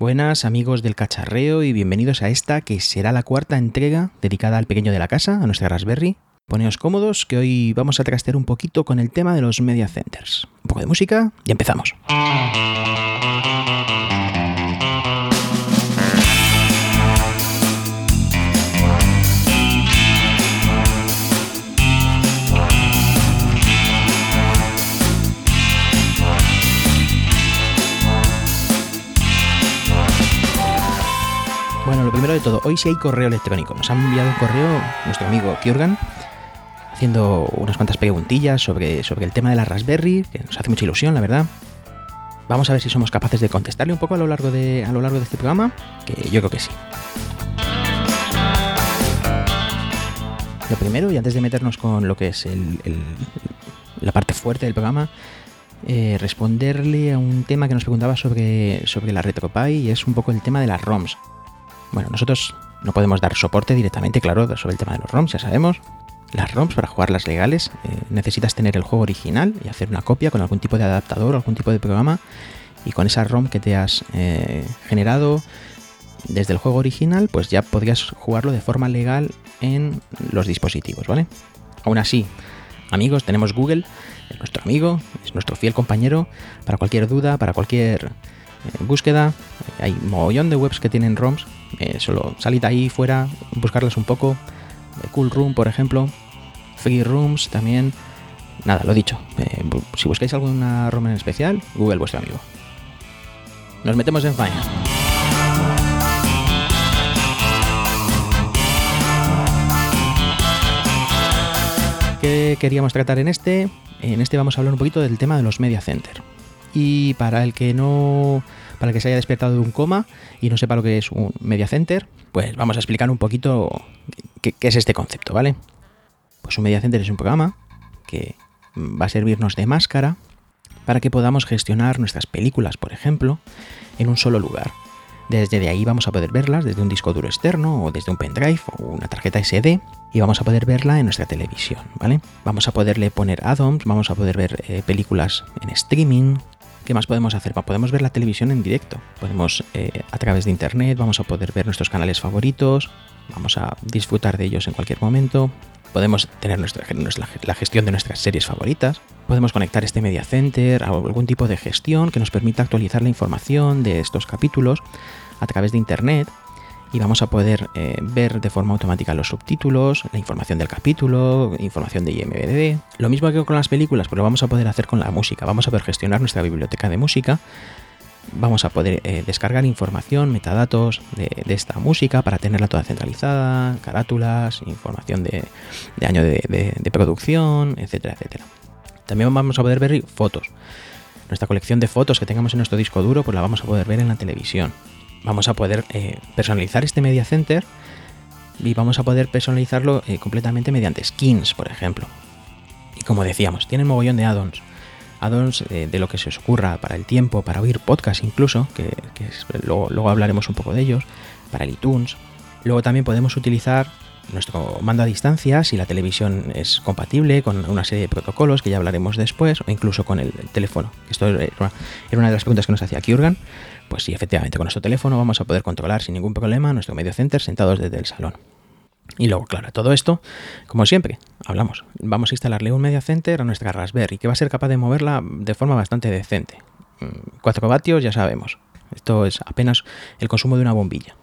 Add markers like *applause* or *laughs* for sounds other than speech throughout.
Buenas amigos del cacharreo y bienvenidos a esta que será la cuarta entrega dedicada al pequeño de la casa, a nuestra Raspberry. Poneos cómodos que hoy vamos a trastear un poquito con el tema de los media centers. Un poco de música y empezamos. Primero de todo, hoy sí hay correo electrónico. Nos ha enviado un correo nuestro amigo Kjurgan haciendo unas cuantas preguntillas sobre, sobre el tema de la Raspberry, que nos hace mucha ilusión, la verdad. Vamos a ver si somos capaces de contestarle un poco a lo largo de, a lo largo de este programa, que yo creo que sí. Lo primero, y antes de meternos con lo que es la parte fuerte del programa, eh, responderle a un tema que nos preguntaba sobre, sobre la RetroPie y es un poco el tema de las ROMs. Bueno, nosotros no podemos dar soporte directamente, claro, sobre el tema de los ROMs, ya sabemos. Las ROMs, para jugarlas legales, eh, necesitas tener el juego original y hacer una copia con algún tipo de adaptador o algún tipo de programa. Y con esa ROM que te has eh, generado desde el juego original, pues ya podrías jugarlo de forma legal en los dispositivos, ¿vale? Aún así, amigos, tenemos Google, es nuestro amigo, es nuestro fiel compañero para cualquier duda, para cualquier eh, búsqueda. Hay mogollón de webs que tienen ROMs. Eh, solo salid ahí fuera, buscarlas un poco. Eh, Cool Room, por ejemplo. Free Rooms también. Nada, lo dicho. eh, si buscáis alguna ROM en especial, Google vuestro amigo. Nos metemos en faena. ¿Qué queríamos tratar en este? En este vamos a hablar un poquito del tema de los media center. Y para el que no, para el que se haya despertado de un coma y no sepa lo que es un media center, pues vamos a explicar un poquito qué, es este concepto, ¿vale? Pues un media center es un programa que va a servirnos de máscara para que podamos gestionar nuestras películas, por ejemplo, en un solo lugar. Desde de ahí vamos a poder verlas desde un disco duro externo o desde un pendrive o una tarjeta SD y vamos a poder verla en nuestra televisión, ¿vale? Vamos a poderle poner add-ons, vamos a poder ver eh, películas en streaming. ¿Qué más podemos hacer? Podemos ver la televisión en directo. Podemos, eh, a través de internet, vamos a poder ver nuestros canales favoritos, vamos a disfrutar de ellos en cualquier momento. Podemos tener nuestra- la gestión de nuestras series favoritas. Podemos conectar este media center a algún tipo de gestión que nos permita actualizar la información de estos capítulos a través de internet y vamos a poder eh, ver de forma automática los subtítulos, la información del capítulo, información de IMDb. Lo mismo que con las películas, pero lo vamos a poder hacer con la música. Vamos a poder gestionar nuestra biblioteca de música. Vamos a poder eh, descargar información, metadatos de, esta música para tenerla toda centralizada, carátulas, información de, año de- de producción, etcétera, etcétera. También vamos a poder ver fotos. Nuestra colección de fotos que tengamos en nuestro disco duro, pues la vamos a poder ver en la televisión vamos a poder eh, personalizar este media center y vamos a poder personalizarlo eh, completamente mediante skins, por ejemplo. Y como decíamos, tienen mogollón de add-ons. Add-ons eh, de lo que se os ocurra para el tiempo, para oír podcast incluso, que, luego, hablaremos un poco de ellos, para el iTunes. Luego también podemos utilizar nuestro mando a distancia si la televisión es compatible con una serie de protocolos que ya hablaremos después, o incluso con el, el teléfono. Esto era una, de las preguntas que nos hacía Kjurgan. Pues sí, efectivamente, con nuestro teléfono vamos a poder controlar sin ningún problema nuestro medio center sentados desde el salón. Y luego, claro, todo esto, como siempre, hablamos, vamos a instalarle un media center a nuestra Raspberry que va a ser capaz de moverla de forma bastante decente. 4 vatios, ya sabemos. Esto es apenas el consumo de una bombilla.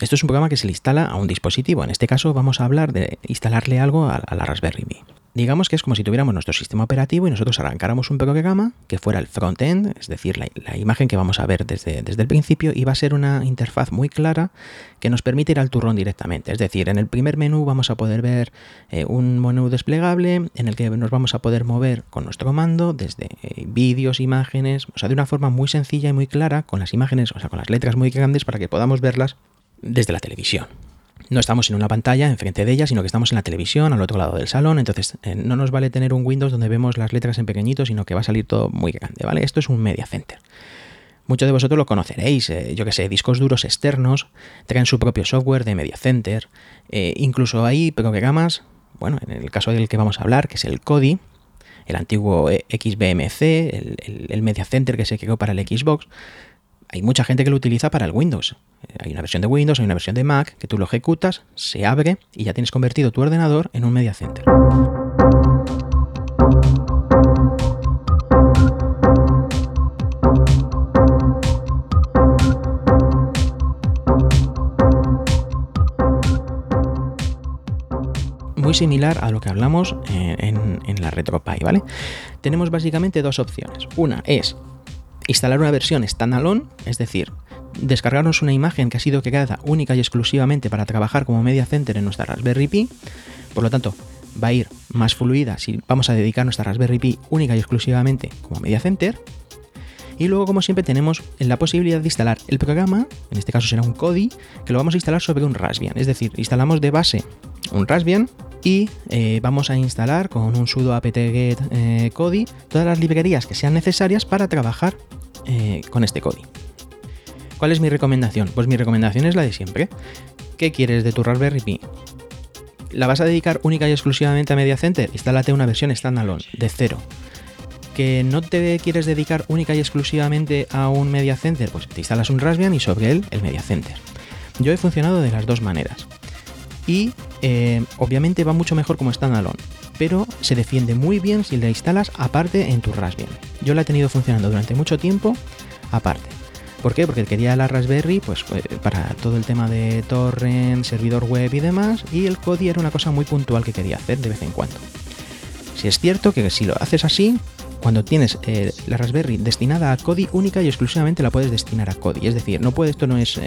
Esto es un programa que se le instala a un dispositivo. En este caso vamos a hablar de instalarle algo a, la Raspberry Pi. Digamos que es como si tuviéramos nuestro sistema operativo y nosotros arrancáramos un programa que fuera el front-end, es decir, la, la imagen que vamos a ver desde, desde el principio, y va a ser una interfaz muy clara que nos permite ir al turrón directamente. Es decir, en el primer menú vamos a poder ver eh, un menú desplegable en el que nos vamos a poder mover con nuestro mando desde eh, vídeos, imágenes, o sea, de una forma muy sencilla y muy clara, con las imágenes, o sea, con las letras muy grandes para que podamos verlas desde la televisión. No estamos en una pantalla enfrente de ella, sino que estamos en la televisión al otro lado del salón. Entonces, eh, no nos vale tener un Windows donde vemos las letras en pequeñito, sino que va a salir todo muy grande, ¿vale? Esto es un media center. Muchos de vosotros lo conoceréis, eh, yo que sé, discos duros externos, traen su propio software de media center, eh, incluso hay programas, bueno, en el caso del que vamos a hablar, que es el Kodi, el antiguo XBMC, el, el, el media center que se creó para el Xbox, hay mucha gente que lo utiliza para el Windows. Eh, hay una versión de Windows, hay una versión de Mac, que tú lo ejecutas, se abre y ya tienes convertido tu ordenador en un media center. muy similar a lo que hablamos en, en la RetroPie, ¿vale? Tenemos básicamente dos opciones. Una es instalar una versión standalone, es decir, descargarnos una imagen que ha sido creada única y exclusivamente para trabajar como media center en nuestra Raspberry Pi. Por lo tanto, va a ir más fluida si vamos a dedicar nuestra Raspberry Pi única y exclusivamente como media center. Y luego, como siempre, tenemos la posibilidad de instalar el programa, en este caso será un Kodi, que lo vamos a instalar sobre un Raspbian. Es decir, instalamos de base un Raspbian y eh, vamos a instalar con un sudo apt-get eh, Kodi todas las librerías que sean necesarias para trabajar eh, con este Kodi. ¿Cuál es mi recomendación? Pues mi recomendación es la de siempre. ¿Qué quieres de tu Raspberry Pi? ¿La vas a dedicar única y exclusivamente a Media Center? Instálate una versión standalone de cero. ¿Que no te quieres dedicar única y exclusivamente a un Media Center? Pues te instalas un Raspbian y sobre él el Media Center. Yo he funcionado de las dos maneras y eh, obviamente va mucho mejor como standalone, pero se defiende muy bien si la instalas aparte en tu Raspbian. Yo la he tenido funcionando durante mucho tiempo aparte. ¿Por qué? Porque quería la Raspberry pues, eh, para todo el tema de torrent, servidor web y demás, y el Kodi era una cosa muy puntual que quería hacer de vez en cuando. Si es cierto que si lo haces así, cuando tienes eh, la Raspberry destinada a Kodi única y exclusivamente la puedes destinar a Kodi. Es decir, no puede, esto no es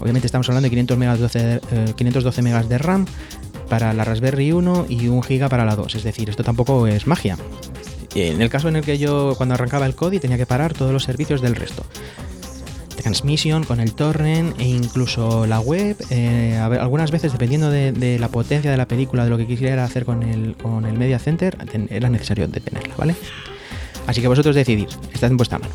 Obviamente estamos hablando de 512, 512 megas de RAM para la Raspberry 1 y 1 GB para la 2. Es decir, esto tampoco es magia. En el caso en el que yo cuando arrancaba el Kodi tenía que parar todos los servicios del resto. Transmission con el torrent e incluso la web, eh, algunas veces dependiendo de, la potencia de la película, de lo que quisiera hacer con el, con el Media Center, era necesario detenerla, ¿vale? Así que vosotros decidís, está en vuestra mano.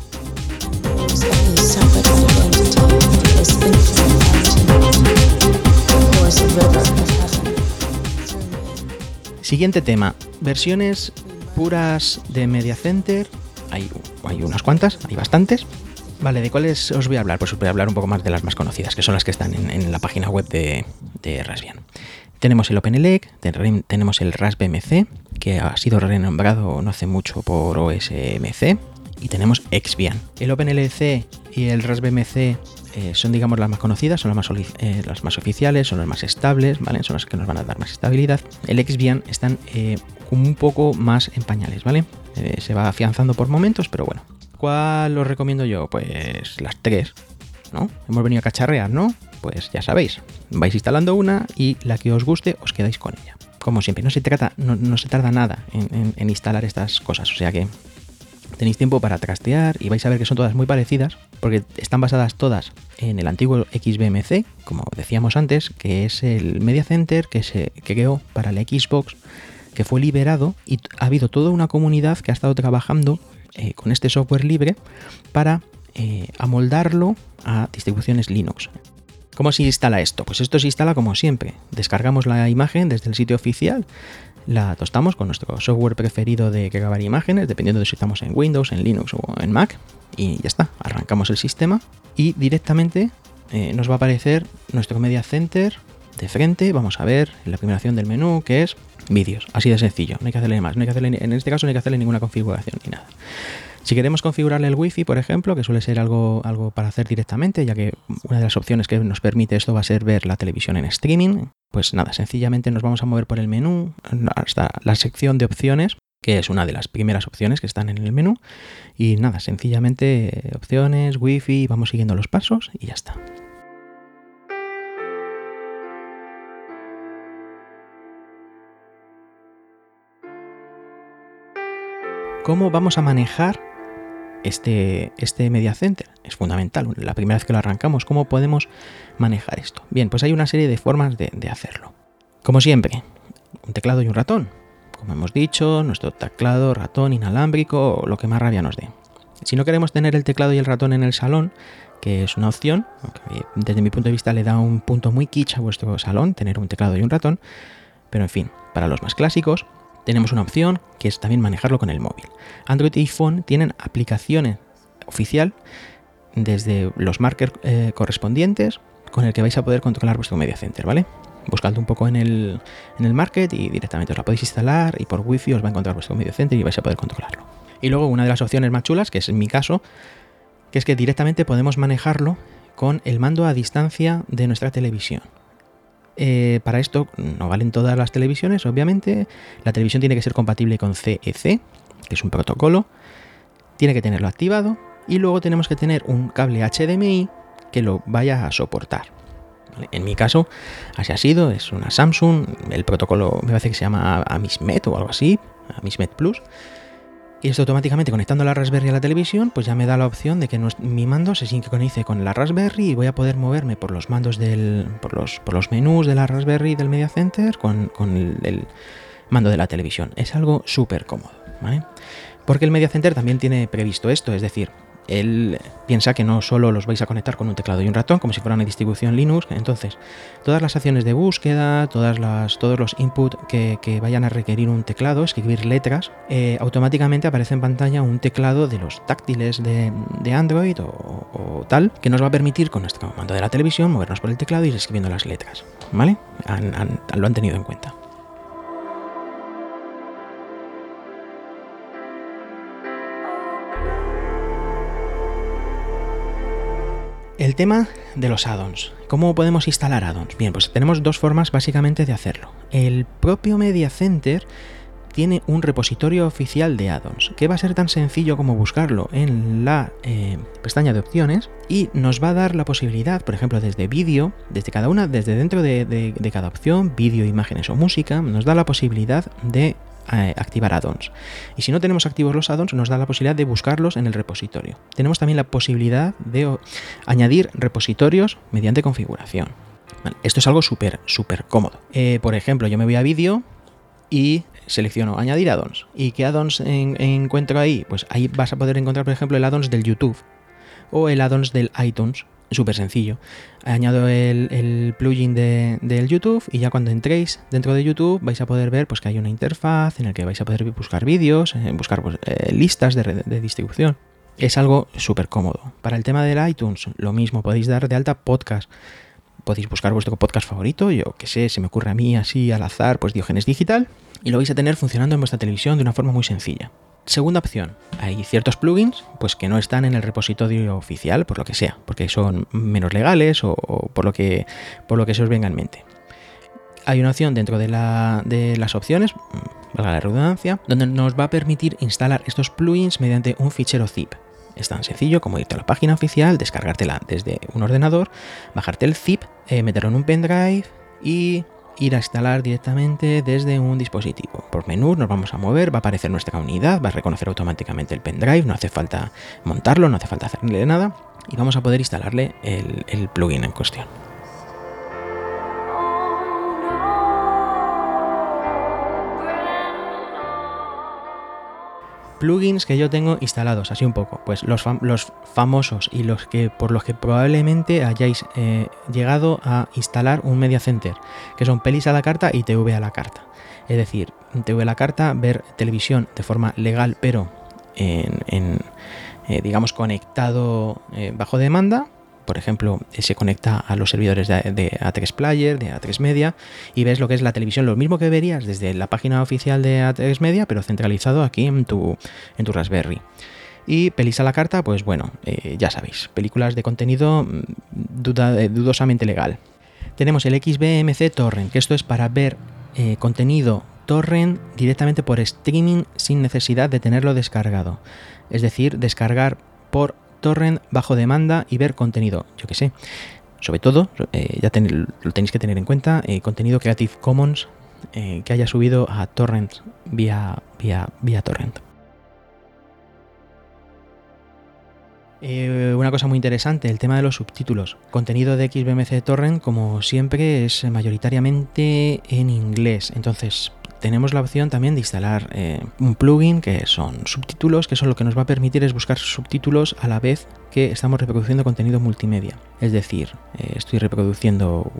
Siguiente tema, versiones puras de Media Center. Hay, hay unas cuantas, hay bastantes. Vale, ¿de cuáles os voy a hablar? Pues os voy a hablar un poco más de las más conocidas, que son las que están en, la página web de, de, Raspbian. Tenemos el OpenELEC, tenemos el RaspBMC, que ha sido renombrado no hace mucho por OSMC, y tenemos Exbian. El OpenLC y el RaspBMC eh, son, digamos, las más conocidas, son las más, eh, las más oficiales, son las más estables, ¿vale? Son las que nos van a dar más estabilidad. El Xbian están eh, un poco más en pañales, ¿vale? se va afianzando por momentos, pero bueno. ¿Cuál os recomiendo yo? Pues las tres, ¿no? Hemos venido a cacharrear, ¿no? Pues ya sabéis, vais instalando una y la que os guste os quedáis con ella. Como siempre, no se, trata, no, se tarda nada en instalar estas cosas, o sea que tenéis tiempo para trastear y vais a ver que son todas muy parecidas porque están basadas todas en el antiguo XBMC, como decíamos antes, que es el Media Center que se creó para la Xbox, que fue liberado y ha habido toda una comunidad que ha estado trabajando eh, con este software libre para eh, amoldarlo a distribuciones Linux. ¿Cómo se instala esto? Pues esto se instala como siempre. Descargamos la imagen desde el sitio oficial la tostamos con nuestro software preferido de grabar imágenes, dependiendo de si estamos en Windows, en Linux o en Mac. Y ya está, arrancamos el sistema y directamente eh, nos va a aparecer nuestro Media Center de frente. Vamos a ver la primera opción del menú que es vídeos. Así de sencillo, no hay que hacerle más. No hay que hacerle, en este caso no hay que hacerle ninguna configuración ni nada. Si queremos configurarle el Wi-Fi, por ejemplo, que suele ser algo, algo para hacer directamente, ya que una de las opciones que nos permite esto va a ser ver la televisión en streaming, pues nada, sencillamente nos vamos a mover por el menú hasta la sección de opciones, que es una de las primeras opciones que están en el menú, y nada, sencillamente opciones, Wi-Fi, vamos siguiendo los pasos y ya está. ¿Cómo vamos a manejar este, este Media. Es fundamental. La primera vez que lo arrancamos, ¿cómo podemos manejar esto? Bien, pues hay una serie de formas de, hacerlo. Como siempre, un teclado y un ratón. Como hemos dicho, nuestro teclado, ratón inalámbrico lo que más rabia nos dé. Si no queremos tener el teclado y el ratón en el salón, que es una opción, desde mi punto de vista le da un punto muy kitsch a vuestro salón, tener un teclado y un ratón, pero en fin, para los más clásicos, tenemos una opción que es también manejarlo con el móvil. Android y iPhone tienen aplicaciones oficial desde los markers eh, correspondientes con el que vais a poder controlar vuestro media center, ¿vale? Buscadlo un poco en el, en el market y directamente os la podéis instalar y por wifi os va a encontrar vuestro media center y vais a poder controlarlo. Y luego una de las opciones más chulas, que es en mi caso, que es que directamente podemos manejarlo con el mando a distancia de nuestra televisión. Eh, para esto no valen todas las televisiones, obviamente. La televisión tiene que ser compatible con CEC, que es un protocolo. Tiene que tenerlo activado. Y luego tenemos que tener un cable HDMI que lo vaya a soportar. En mi caso, así ha sido, es una Samsung, el protocolo me parece que se llama Amismet o algo así, Amismet Plus. Y esto automáticamente conectando la Raspberry a la televisión, pues ya me da la opción de que mi mando se sincronice con la Raspberry y voy a poder moverme por los mandos del. por los, por los menús de la Raspberry del Media Center con, el, el, mando de la televisión. Es algo súper cómodo, ¿vale? Porque el Media Center también tiene previsto esto, es decir, él piensa que no solo los vais a conectar con un teclado y un ratón, como si fuera una distribución Linux. Entonces, todas las acciones de búsqueda, todas las, todos los inputs que, vayan a requerir un teclado, escribir letras, eh, automáticamente aparece en pantalla un teclado de los táctiles de, Android o, tal, que nos va a permitir con nuestro mando de la televisión movernos por el teclado y ir escribiendo las letras. ¿Vale? lo han tenido en cuenta. El tema de los addons. ¿Cómo podemos instalar addons? Bien, pues tenemos dos formas básicamente de hacerlo. El propio Media Center tiene un repositorio oficial de addons, que va a ser tan sencillo como buscarlo en la eh, pestaña de opciones y nos va a dar la posibilidad, por ejemplo, desde vídeo, desde cada una, desde dentro de, de cada opción, vídeo, imágenes o música, nos da la posibilidad de activar addons. Y si no tenemos activos los addons, nos da la posibilidad de buscarlos en el repositorio. Tenemos también la posibilidad de añadir repositorios mediante configuración. esto es algo súper, súper cómodo. Eh, por ejemplo, yo me voy a vídeo y selecciono añadir addons. ¿Y qué addons encuentro ahí? Pues ahí vas a poder encontrar, por ejemplo, el addons del YouTube o el addons del iTunes súper sencillo. Añado el, plugin de, del YouTube y ya cuando entréis dentro de YouTube vais a poder ver pues, que hay una interfaz en la que vais a poder buscar vídeos, eh, buscar pues, eh, listas de, de, distribución. Es algo súper cómodo. Para el tema del iTunes, lo mismo, podéis dar de alta podcast. Podéis buscar vuestro podcast favorito, yo que sé, se me ocurre a mí así al azar, pues Diogenes Digital, y lo vais a tener funcionando en vuestra televisión de una forma muy sencilla. Segunda opción, hay ciertos plugins pues, que no están en el repositorio oficial, por lo que sea, porque son menos legales o, por, lo que, por lo que se os venga en mente. Hay una opción dentro de, las opciones, mm, valga la redundancia, donde nos va a permitir instalar estos plugins mediante un fichero zip. Es tan sencillo como irte a la página oficial, descargártela desde un ordenador, bajarte el zip, eh, meterlo en un pendrive y ir a instalar directamente desde un dispositivo. Por menú nos vamos a mover, va a aparecer nuestra unidad, va a reconocer automáticamente el pendrive, no hace falta montarlo, no hace falta hacerle nada y vamos a poder instalarle el, el plugin en cuestión. Plugins que yo tengo instalados, así un poco, pues los, los famosos y los que por los que probablemente hayáis eh, llegado a instalar un media center, que son pelis a la carta y TV a la carta. Es decir, TV a la carta, ver televisión de forma legal, pero en, eh, digamos conectado eh, bajo demanda por ejemplo, se conecta a los servidores de, A3 Player, de A3 Media, y ves lo que es la televisión, lo mismo que verías desde la página oficial de A3 Media, pero centralizado aquí en tu, en tu Raspberry. Y pelis a la carta, pues bueno, eh, ya sabéis, películas de contenido mm, eh, dudosamente legal. Tenemos el XBMC Torrent, que esto es para ver eh, contenido torrent directamente por streaming sin necesidad de tenerlo descargado. Es decir, descargar por torrent bajo demanda y ver contenido, yo que sé. Sobre todo, eh, ya lo tenéis que tener en cuenta, eh, contenido Creative Commons eh, que haya subido a torrent vía, vía, vía torrent. una cosa muy interesante, el tema de los subtítulos. Contenido de XBMC Torrent, como siempre, es mayoritariamente en inglés. Entonces, tenemos la opción también de instalar eh, un plugin que son subtítulos, que son lo que nos va a permitir es buscar subtítulos a la vez que estamos reproduciendo contenido multimedia. Es decir, eh, estoy reproduciendo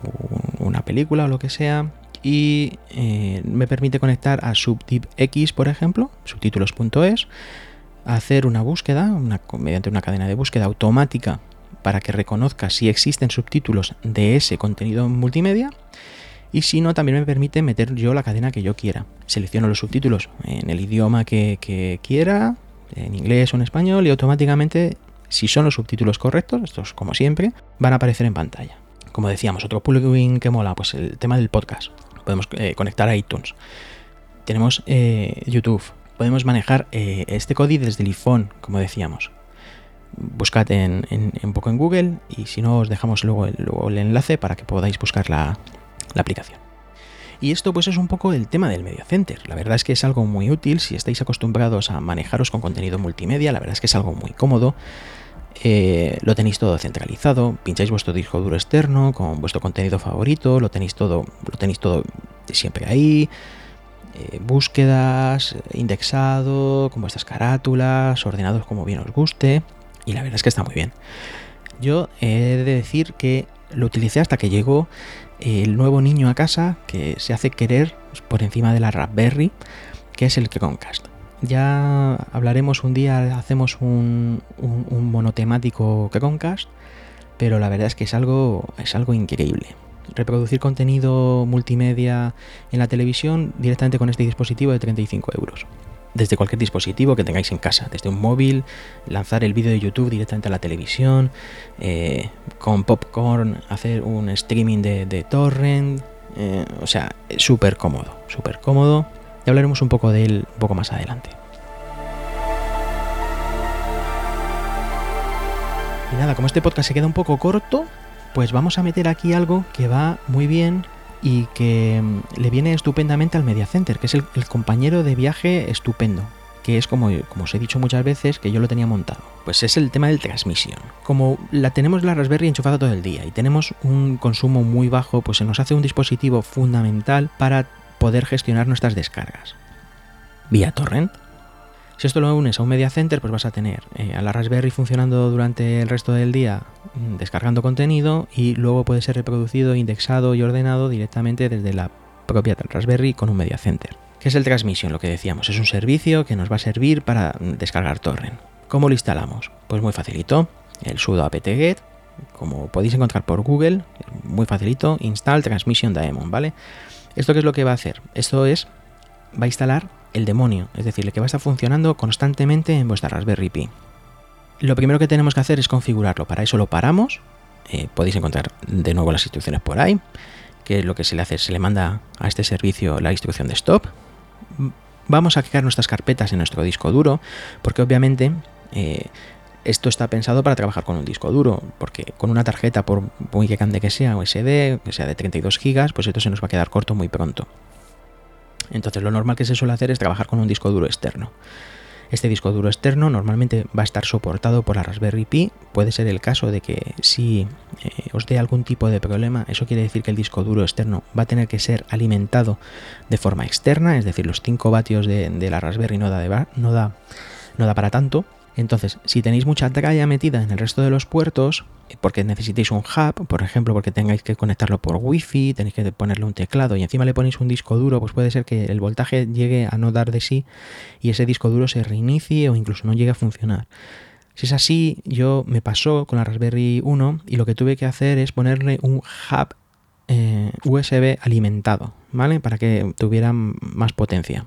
una película o lo que sea y eh, me permite conectar a SubtipX, por ejemplo, subtítulos.es, hacer una búsqueda mediante una cadena de búsqueda automática para que reconozca si existen subtítulos de ese contenido multimedia y si no también me permite meter yo la cadena que yo quiera. Selecciono los subtítulos en el idioma que, que quiera, en inglés o en español y automáticamente si son los subtítulos correctos, estos como siempre, van a aparecer en pantalla. Como decíamos, otro plugin que mola, pues el tema del podcast. Podemos eh, conectar a iTunes. Tenemos eh, YouTube. Podemos manejar eh, este código desde el iPhone, como decíamos. Buscad en, poco en Google y si no os dejamos luego el, enlace para que podáis buscar la, la aplicación. Y esto pues es un poco el tema del Media Center. La verdad es que es algo muy útil si estáis acostumbrados a manejaros con contenido multimedia, la verdad es que es algo muy cómodo. Eh, lo tenéis todo centralizado, pincháis vuestro disco duro externo con vuestro contenido favorito, lo tenéis todo, lo tenéis todo siempre ahí. Eh, búsquedas, indexado, con vuestras carátulas, ordenados como bien os guste. Y la verdad es que está muy bien. Yo he de decir que lo utilicé hasta que llegó el nuevo niño a casa que se hace querer por encima de la Raspberry, que es el Chromecast. Ya hablaremos un día, hacemos un, un, monotemático Chromecast, pero la verdad es que es algo, es algo increíble. Reproducir contenido multimedia en la televisión directamente con este dispositivo de 35 euros desde cualquier dispositivo que tengáis en casa, desde un móvil, lanzar el vídeo de YouTube directamente a la televisión, eh, con popcorn hacer un streaming de, torrent, eh, o sea, súper cómodo, súper cómodo. Y hablaremos un poco de él un poco más adelante. Y nada, como este podcast se queda un poco corto, pues vamos a meter aquí algo que va muy bien y que mm, le viene estupendamente al Media Center, que es el, compañero de viaje estupendo, que es como, como, os he dicho muchas veces que yo lo tenía montado. Pues es el tema del transmisión. Como la tenemos la Raspberry enchufada todo el día y tenemos un consumo muy bajo, pues se nos hace un dispositivo fundamental para poder gestionar nuestras descargas. Vía torrent. Si esto lo unes a un media center, pues vas a tener eh, a la Raspberry funcionando durante el resto del día mm, descargando contenido y luego puede ser reproducido, indexado y ordenado directamente desde la propia Raspberry con un media center. ¿Qué es el Transmission? Lo que decíamos, es un servicio que nos va a servir para mm, descargar torrent. ¿Cómo lo instalamos? Pues muy facilito. El sudo apt-get, como podéis encontrar por Google, muy facilito, install transmission daemon, ¿vale? ¿Esto qué es lo que va a hacer? Esto es, va a instalar el demonio, es decir, el que va a estar funcionando constantemente en vuestra Raspberry Pi. Lo primero que tenemos que hacer es configurarlo. Para eso lo paramos. Eh, podéis encontrar de nuevo las instrucciones por ahí. Que lo que se le hace se le manda a este servicio la instrucción de stop. Vamos a crear nuestras carpetas en nuestro disco duro, porque obviamente eh, esto está pensado para trabajar con un disco duro, porque con una tarjeta, por muy grande que sea, SD, que sea de 32 GB, pues esto se nos va a quedar corto muy pronto. Entonces lo normal que se suele hacer es trabajar con un disco duro externo. Este disco duro externo normalmente va a estar soportado por la Raspberry Pi. Puede ser el caso de que si eh, os dé algún tipo de problema, eso quiere decir que el disco duro externo va a tener que ser alimentado de forma externa, es decir, los 5 vatios de, la Raspberry no no da, no da para tanto. Entonces, si tenéis mucha tralla metida en el resto de los puertos, eh, porque necesitéis un hub, por ejemplo, porque tengáis que conectarlo por wifi, tenéis que ponerle un teclado y encima le ponéis un disco duro, pues puede ser que el voltaje llegue a no dar de sí y ese disco duro se reinicie o incluso no llegue a funcionar. Si es así, yo me pasó con la Raspberry 1 y lo que tuve que hacer es ponerle un hub eh, USB alimentado, ¿vale? Para que tuviera más potencia.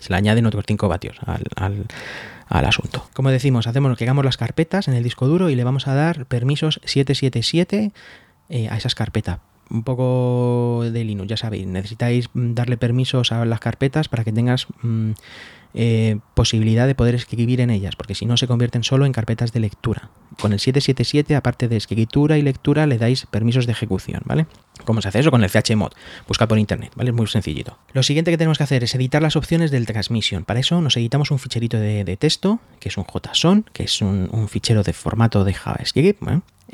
Se le añaden otros 5 vatios al al asunto. Como decimos, hacemos que hagamos las carpetas en el disco duro y le vamos a dar permisos 777 eh, a esas carpetas. Un poco de Linux, ya sabéis, necesitáis darle permisos a las carpetas para que tengas mm, eh, posibilidad de poder escribir en ellas, porque si no se convierten solo en carpetas de lectura. Con el 777, aparte de escritura y lectura, le dais permisos de ejecución, ¿vale? ¿Cómo se hace eso? Con el chmod. Busca por internet, ¿vale? Es muy sencillito. Lo siguiente que tenemos que hacer es editar las opciones del transmission. Para eso nos editamos un ficherito de, texto, que es un JSON, que es un, fichero de formato de JavaScript,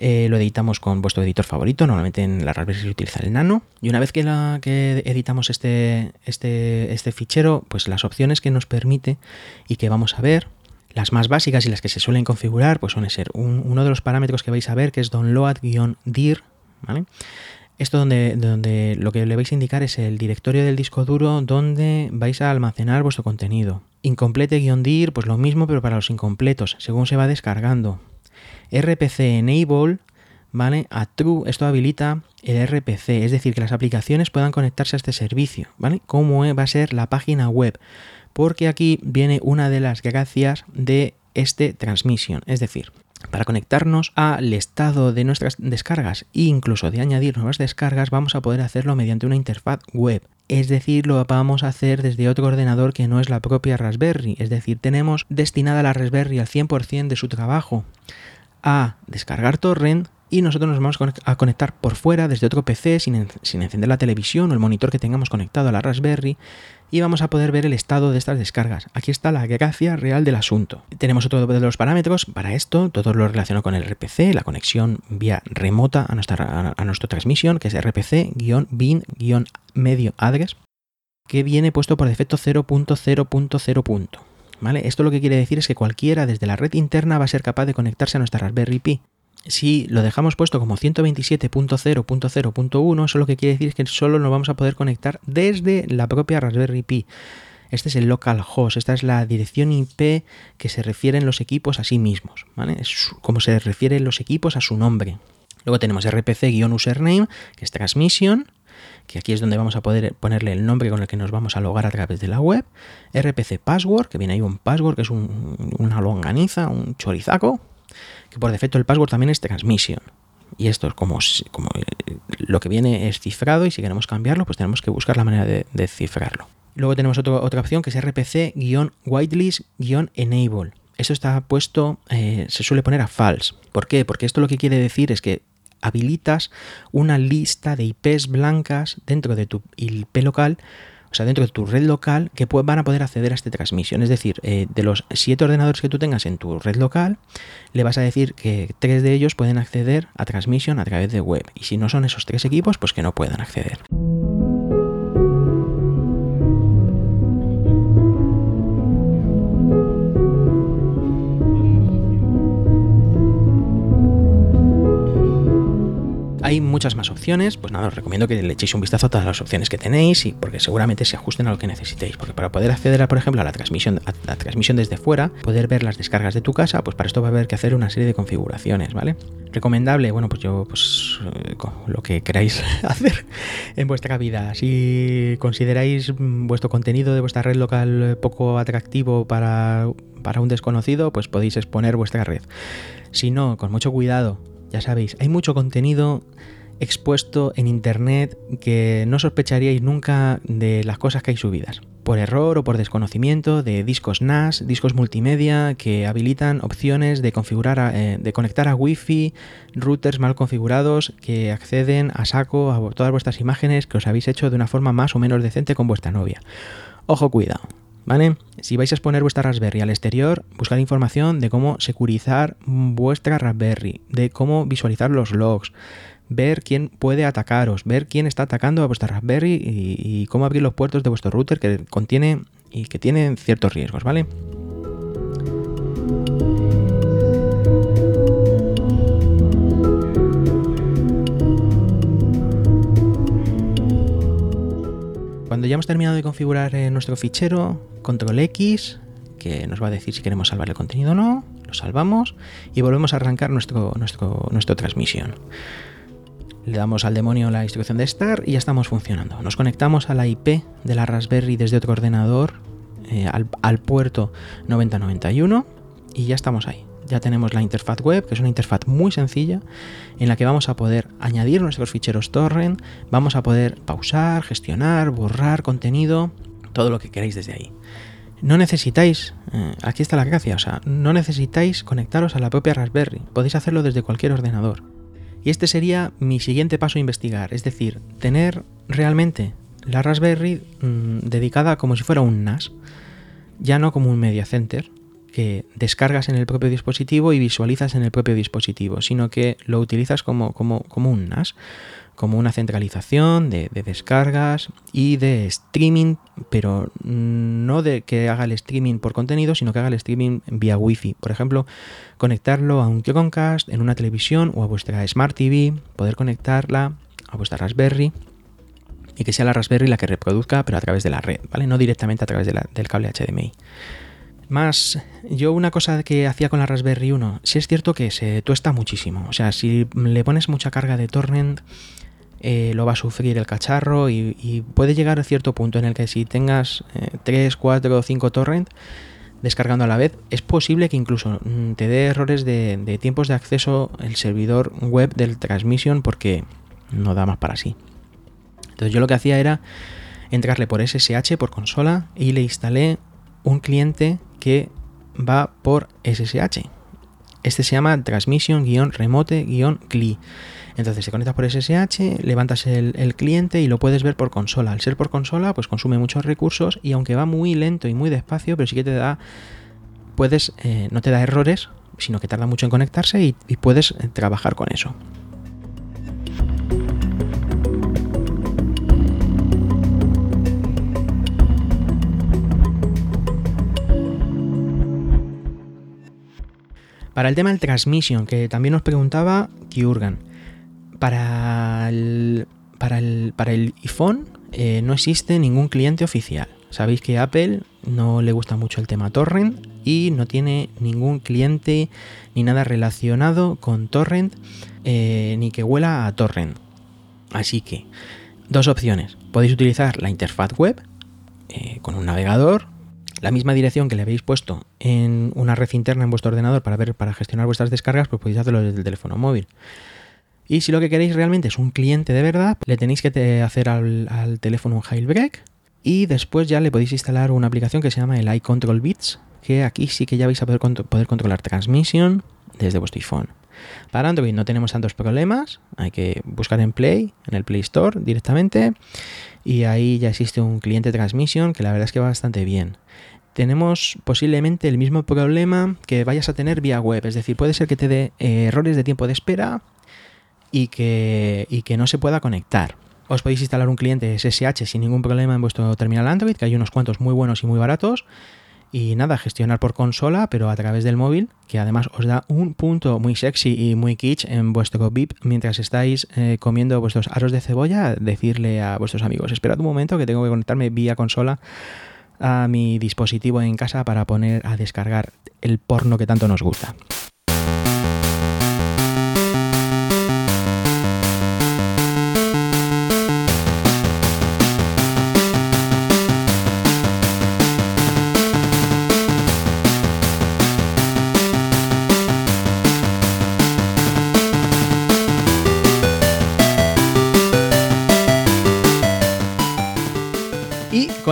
eh, lo editamos con vuestro editor favorito, normalmente en la Raspberry se utiliza el Nano. Y una vez que, la, que editamos este, este, este fichero, pues las opciones que nos y que vamos a ver, las más básicas y las que se suelen configurar, pues suelen ser uno de los parámetros que vais a ver, que es download-dir. Esto donde, donde lo que le vais a indicar es el directorio del disco duro donde vais a almacenar vuestro contenido. Incomplete-dir, pues lo mismo, pero para los incompletos, según se va descargando. RPC Enable, ¿vale? A True, esto habilita el RPC, es decir, que las aplicaciones puedan conectarse a este servicio, ¿vale? ¿Cómo va a ser la página web? Porque aquí viene una de las gracias de este transmission, es decir, para conectarnos al estado de nuestras descargas e incluso de añadir nuevas descargas, vamos a poder hacerlo mediante una interfaz web. Es decir, lo vamos a hacer desde otro ordenador que no es la propia Raspberry. Es decir, tenemos destinada la Raspberry al 100% de su trabajo a descargar torrent y nosotros nos vamos a conectar por fuera desde otro PC sin, sin, encender la televisión o el monitor que tengamos conectado a la Raspberry y vamos a poder ver el estado de estas descargas. Aquí está la gracia real del asunto. Tenemos otro de los parámetros para esto, todo lo relacionado con el RPC, la conexión vía remota a nuestra, a nuestra transmisión, que es RPC-bin-medio address, que viene puesto por defecto 0.0.0. ¿Vale? Esto lo que quiere decir es que cualquiera desde la red interna va a ser capaz de conectarse a nuestra Raspberry Pi. Si lo dejamos puesto como 127.0.0.1, eso lo que quiere decir es que solo nos vamos a poder conectar desde la propia Raspberry Pi. Este es el localhost, esta es la dirección IP que se refieren los equipos a sí mismos, ¿vale? Es como se refieren los equipos a su nombre. Luego tenemos rpc-username, que es transmission, que aquí es donde vamos a poder ponerle el nombre con el que nos vamos a logar a través de la web, rpc password, que viene ahí un password, que es una longaniza, un chorizaco, que por defecto el password también es transmission. Y esto es como, como eh, lo que viene es cifrado y si queremos cambiarlo, pues tenemos que buscar la manera de, cifrarlo. Luego tenemos otra opción que es rpc-whitelist-enable. Eso está puesto, eh, se suele poner a false. ¿Por qué? Porque esto lo que quiere decir es que habilitas una lista de IPs blancas dentro de tu IP local o sea, dentro de tu red local, que van a poder acceder a esta transmisión. Es decir, eh, de los siete ordenadores que tú tengas en tu red local, le vas a decir que tres de ellos pueden acceder a transmisión a través de web. Y si no son esos tres equipos, pues que no puedan acceder. Hay muchas más opciones, pues nada, os recomiendo que le echéis un vistazo a todas las opciones que tenéis y porque seguramente se ajusten a lo que necesitéis. Porque para poder acceder, por ejemplo, a la transmisión, a la transmisión desde fuera, poder ver las descargas de tu casa, pues para esto va a haber que hacer una serie de configuraciones, ¿vale? Recomendable, bueno, pues yo, pues eh, lo que queráis *laughs* hacer en vuestra vida. Si consideráis vuestro contenido de vuestra red local poco atractivo para, para un desconocido, pues podéis exponer vuestra red. Si no, con mucho cuidado, ya sabéis, hay mucho contenido expuesto en internet que no sospecharíais nunca de las cosas que hay subidas. Por error o por desconocimiento de discos NAS, discos multimedia que habilitan opciones de configurar, eh, de conectar a Wi-Fi, routers mal configurados que acceden a saco a todas vuestras imágenes que os habéis hecho de una forma más o menos decente con vuestra novia. Ojo, cuidado. ¿Vale? Si vais a exponer vuestra Raspberry al exterior, buscar información de cómo securizar vuestra Raspberry, de cómo visualizar los logs, ver quién puede atacaros, ver quién está atacando a vuestra Raspberry y, cómo abrir los puertos de vuestro router que contiene y que tienen ciertos riesgos. Cuando ya hemos terminado de configurar eh, nuestro fichero, control X, que nos va a decir si queremos salvar el contenido o no, lo salvamos y volvemos a arrancar nuestro, nuestro, nuestra transmisión. Le damos al demonio la instrucción de start y ya estamos funcionando. Nos conectamos a la IP de la Raspberry desde otro ordenador eh, al, al, puerto 9091 y ya estamos ahí. Ya tenemos la interfaz web, que es una interfaz muy sencilla, en la que vamos a poder añadir nuestros ficheros torrent, vamos a poder pausar, gestionar, borrar contenido, todo lo que queráis desde ahí. No necesitáis, eh, aquí está la gracia, o sea, no necesitáis conectaros a la propia Raspberry, podéis hacerlo desde cualquier ordenador. Y este sería mi siguiente paso a investigar, es decir, tener realmente la Raspberry mm, dedicada como si fuera un NAS, ya no como un media center descargas en el propio dispositivo y visualizas en el propio dispositivo, sino que lo utilizas como, como, como un NAS, como una centralización de, descargas y de streaming, pero no de que haga el streaming por contenido, sino que haga el streaming vía Wi-Fi. Por ejemplo, conectarlo a un Chromecast, en una televisión o a vuestra Smart TV, poder conectarla a vuestra Raspberry y que sea la Raspberry la que reproduzca, pero a través de la red, ¿vale? No directamente a través del cable HDMI. Más, yo una cosa que hacía con la Raspberry 1, sí es cierto que se tuesta muchísimo. O sea, si le pones mucha carga de torrent, eh, lo va a sufrir el cacharro y, puede llegar a cierto punto en el que si tengas 3, 4 o 5 torrent descargando a la vez, es posible que incluso mm, te dé errores de, de tiempos de acceso el servidor web del transmission porque no da más para sí. Entonces yo lo que hacía era entrarle por SSH, por consola, y le instalé un cliente que va por SSH. Este se llama transmission-remote-cli. Entonces te conectas por SSH, levantas el, cliente y lo puedes ver por consola. Al ser por consola, pues consume muchos recursos y aunque va muy lento y muy despacio, pero sí que te da, puedes, eh, no te da errores, sino que tarda mucho en conectarse y, puedes eh, trabajar con eso. Para el tema del transmission, que también nos preguntaba Kiurgan, para el, para el, para el iPhone eh, no existe ningún cliente oficial. Sabéis que Apple no le gusta mucho el tema torrent y no tiene ningún cliente ni nada relacionado con torrent eh, ni que huela a torrent. Así que, dos opciones. Podéis utilizar la interfaz web eh, con un navegador la misma dirección que le habéis puesto en una red interna en vuestro ordenador para ver, para gestionar vuestras descargas, pues podéis hacerlo desde el teléfono móvil. Y si lo que queréis realmente es un cliente de verdad, le tenéis que hacer al, teléfono un jailbreak y después ya le podéis instalar una aplicación que se llama el iControl Bits, que aquí sí que ya vais a poder, poder controlar transmisión desde vuestro iPhone. Para Android no tenemos tantos problemas, hay que buscar en Play, en el Play Store directamente, y ahí ya existe un cliente transmisión que la verdad es que va bastante bien tenemos posiblemente el mismo problema que vayas a tener vía web. Es decir, puede ser que te dé eh, errores de tiempo de espera y que, y que no se pueda conectar. Os podéis instalar un cliente SSH sin ningún problema en vuestro terminal Android, que hay unos cuantos muy buenos y muy baratos. Y nada, gestionar por consola, pero a través del móvil, que además os da un punto muy sexy y muy kitsch en vuestro VIP mientras estáis eh, comiendo vuestros aros de cebolla. Decirle a vuestros amigos: Esperad un momento que tengo que conectarme vía consola a mi dispositivo en casa para poner a descargar el porno que tanto nos gusta.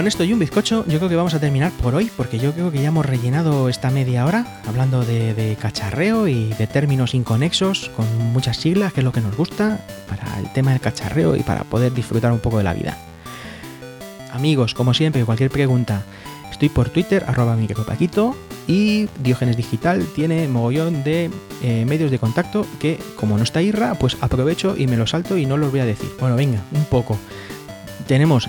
Con esto y un bizcocho, yo creo que vamos a terminar por hoy, porque yo creo que ya hemos rellenado esta media hora hablando de, cacharreo y de términos inconexos con muchas siglas, que es lo que nos gusta para el tema del cacharreo y para poder disfrutar un poco de la vida. Amigos, como siempre, cualquier pregunta, estoy por Twitter, arroba micropaquito, y Diógenes Digital tiene mogollón de eh, medios de contacto que, como no está Irra, pues aprovecho y me lo salto y no los voy a decir. Bueno, venga, un poco. Tenemos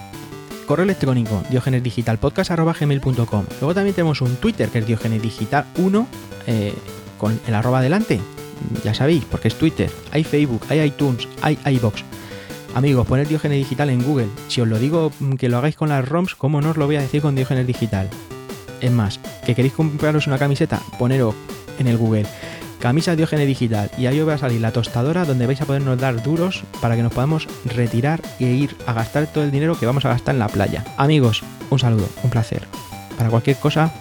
correo electrónico diogenesdigitalpodcast.gmail.com Luego también tenemos un Twitter que es diogenesdigital1 eh, con el arroba adelante. Ya sabéis, porque es Twitter. Hay Facebook, hay iTunes, hay iBox. Amigos, poned Diogenes Digital en Google. Si os lo digo mm, que lo hagáis con las ROMs, ¿cómo no os lo voy a decir con Diogenes Digital? Es más, que queréis compraros una camiseta, ponero en el Google camisa Diógenes Digital y ahí os va a salir la tostadora donde vais a podernos dar duros para que nos podamos retirar e ir a gastar todo el dinero que vamos a gastar en la playa. Amigos, un saludo, un placer. Para cualquier cosa,